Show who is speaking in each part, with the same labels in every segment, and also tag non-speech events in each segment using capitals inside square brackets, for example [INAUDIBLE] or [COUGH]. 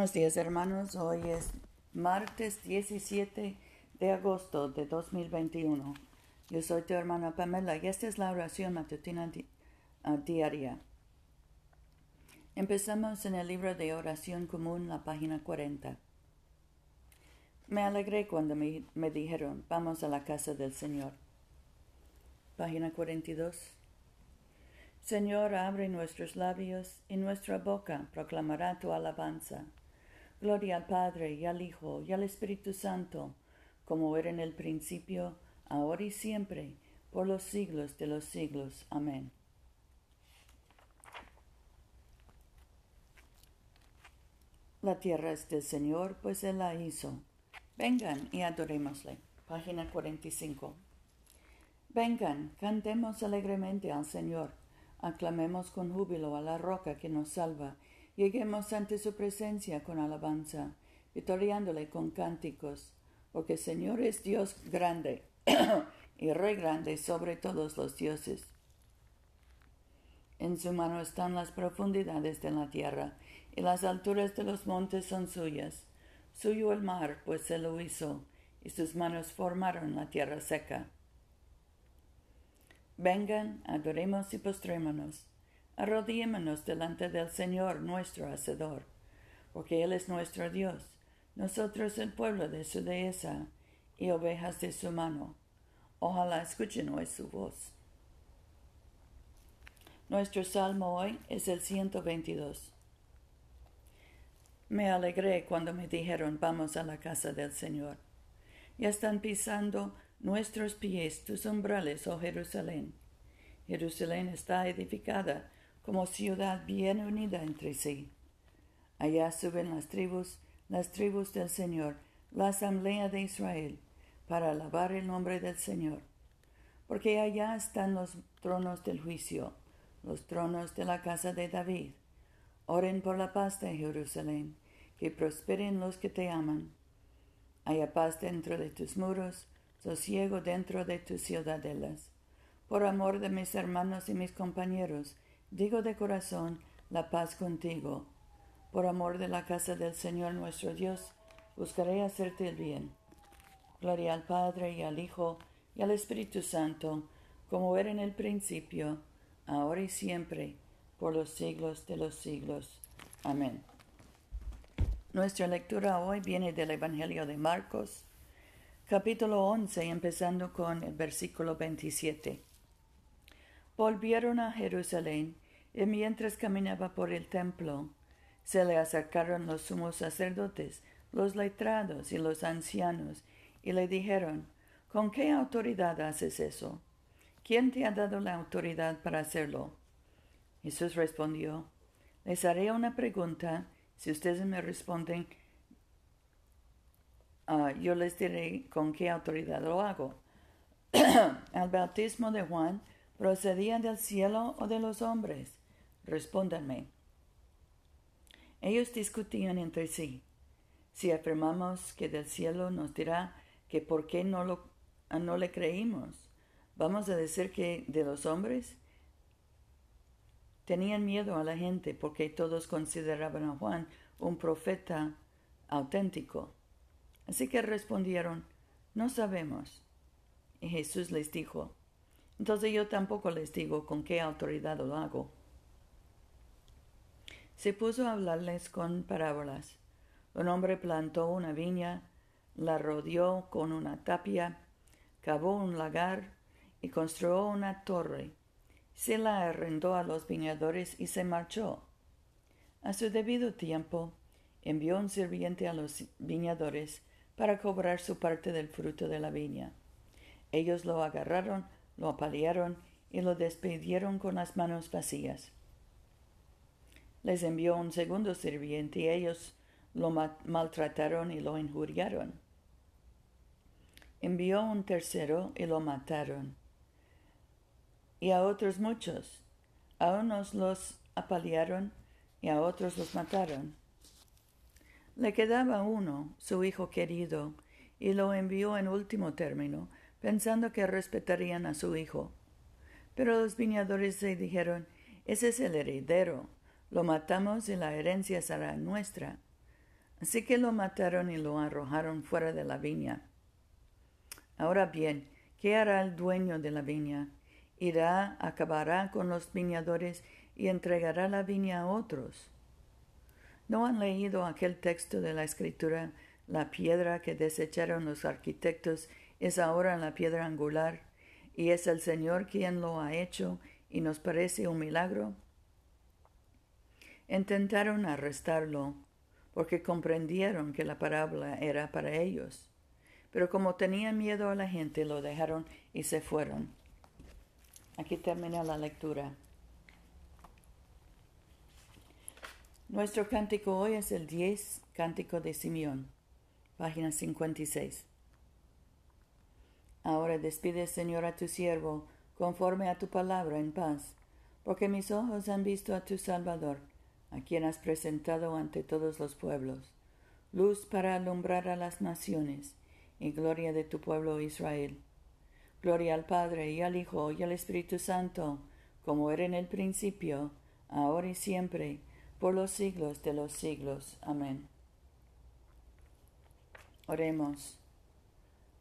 Speaker 1: Buenos días hermanos, hoy es martes 17 de agosto de 2021. Yo soy tu hermana Pamela y esta es la oración matutina ah, diaria. Empezamos en el libro de oración común, la página 40. Me alegré cuando me, me dijeron, vamos a la casa del Señor. Página 42. Señor, abre nuestros labios y nuestra boca proclamará tu alabanza. Gloria al Padre y al Hijo y al Espíritu Santo, como era en el principio, ahora y siempre, por los siglos de los siglos. Amén. La tierra es del Señor, pues Él la hizo. Vengan y adorémosle. Página 45. Vengan, cantemos alegremente al Señor Aclamemos con júbilo a la roca que nos salva. Lleguemos ante su presencia con alabanza, victoriándole con cánticos, porque Señor es Dios grande [COUGHS] y Rey grande sobre todos los dioses. En su mano están las profundidades de la tierra, y las alturas de los montes son suyas. Suyo el mar, pues se lo hizo, y sus manos formaron la tierra seca. Vengan, adoremos y postrémonos, arrodillémonos delante del Señor nuestro Hacedor, porque Él es nuestro Dios, nosotros el pueblo de su dehesa y ovejas de su mano. Ojalá escuchen hoy su voz. Nuestro salmo hoy es el 122. Me alegré cuando me dijeron vamos a la casa del Señor. Ya están pisando nuestros pies tus umbrales, oh Jerusalén. Jerusalén está edificada como ciudad bien unida entre sí. Allá suben las tribus, las tribus del Señor, la asamblea de Israel, para alabar el nombre del Señor. Porque allá están los tronos del juicio, los tronos de la casa de David. Oren por la paz de Jerusalén, que prosperen los que te aman. Haya paz dentro de tus muros, sosiego dentro de tus ciudadelas. Por amor de mis hermanos y mis compañeros, digo de corazón, la paz contigo. Por amor de la casa del Señor nuestro Dios, buscaré hacerte el bien. Gloria al Padre y al Hijo y al Espíritu Santo, como era en el principio, ahora y siempre, por los siglos de los siglos. Amén. Nuestra lectura hoy viene del Evangelio de Marcos, capítulo 11, empezando con el versículo 27. Volvieron a Jerusalén, y mientras caminaba por el templo, se le acercaron los sumos sacerdotes, los letrados y los ancianos, y le dijeron, ¿Con qué autoridad haces eso? ¿Quién te ha dado la autoridad para hacerlo? Jesús respondió, Les haré una pregunta, si ustedes me responden Ah, yo les diré con qué autoridad lo hago. [CLEARS THROAT] ¿El bautismo de Juan procedía del cielo o de los hombres? Respóndanme. Ellos discutían entre sí. Si afirmamos que del cielo nos dirá que por qué no, lo, no le creímos, vamos a decir que de los hombres tenían miedo a la gente porque todos consideraban a Juan un profeta auténtico. Así que respondieron, no sabemos. Y Jesús les dijo, entonces yo tampoco les digo con qué autoridad lo hago. Se puso a hablarles con parábolas. Un hombre plantó una viña, la rodeó con una tapia, cavó un lagar y construyó una torre. Se la arrendó a los viñadores y se marchó. A su debido tiempo, envió un sirviente a los viñadores para cobrar su parte del fruto de la viña. Ellos lo agarraron, lo apalearon y lo despidieron con las manos vacías. Les envió un segundo sirviente y ellos lo maltrataron y lo injuriaron. Envió un tercero y lo mataron. Y a otros muchos. A unos los apalearon y a otros los mataron. Le quedaba uno, su hijo querido, y lo envió en último término, pensando que respetarían a su hijo. Pero los viñadores se dijeron, ese es el heredero, lo matamos y la herencia será nuestra. Así que lo mataron y lo arrojaron fuera de la viña. Ahora bien, ¿qué hará el dueño de la viña? Irá, acabará con los viñadores y entregará la viña a otros. ¿No han leído aquel texto de la Escritura? La piedra que desecharon los arquitectos es ahora la piedra angular, y es el Señor quien lo ha hecho, y nos parece un milagro. Intentaron arrestarlo, porque comprendieron que la parábola era para ellos. Pero como tenían miedo a la gente, lo dejaron y se fueron. Aquí termina la lectura. Nuestro cántico hoy es el 10, cántico de Simeón, página 56. Ahora despide, Señor, a tu siervo, conforme a tu palabra en paz, porque mis ojos han visto a tu Salvador, a quien has presentado ante todos los pueblos, luz para alumbrar a las naciones, y gloria de tu pueblo Israel. Gloria al Padre y al Hijo y al Espíritu Santo, como era en el principio, ahora y siempre, por los siglos de los siglos. Amén. Oremos.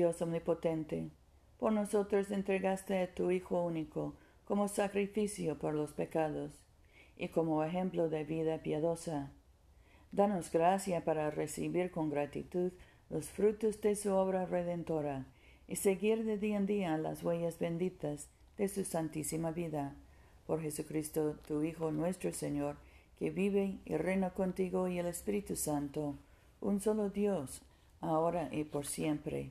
Speaker 1: Dios omnipotente, por nosotros entregaste a tu Hijo único como sacrificio por los pecados y como ejemplo de vida piadosa. Danos gracia para recibir con gratitud los frutos de su obra redentora y seguir de día en día las huellas benditas de su santísima vida por Jesucristo, tu Hijo nuestro Señor, que vive y reina contigo y el Espíritu Santo, un solo Dios, ahora y por siempre.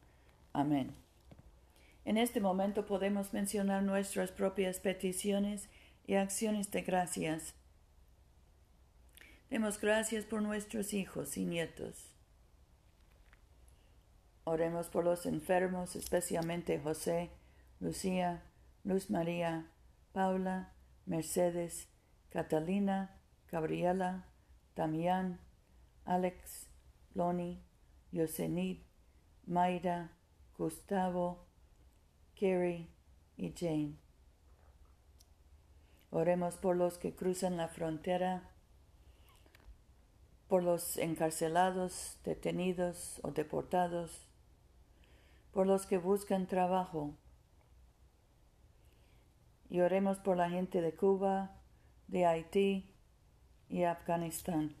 Speaker 1: Amén. En este momento podemos mencionar nuestras propias peticiones y acciones de gracias. Demos gracias por nuestros hijos y nietos. Oremos por los enfermos, especialmente José, Lucía, Luz María, Paula, Mercedes, Catalina, Gabriela, Damián, Alex, Loni, Yosenit, Mayra, Gustavo, Kerry y Jane. Oremos por los que cruzan la frontera, por los encarcelados, detenidos o deportados, por los que buscan trabajo, y oremos por la gente de Cuba, de Haití y Afganistán.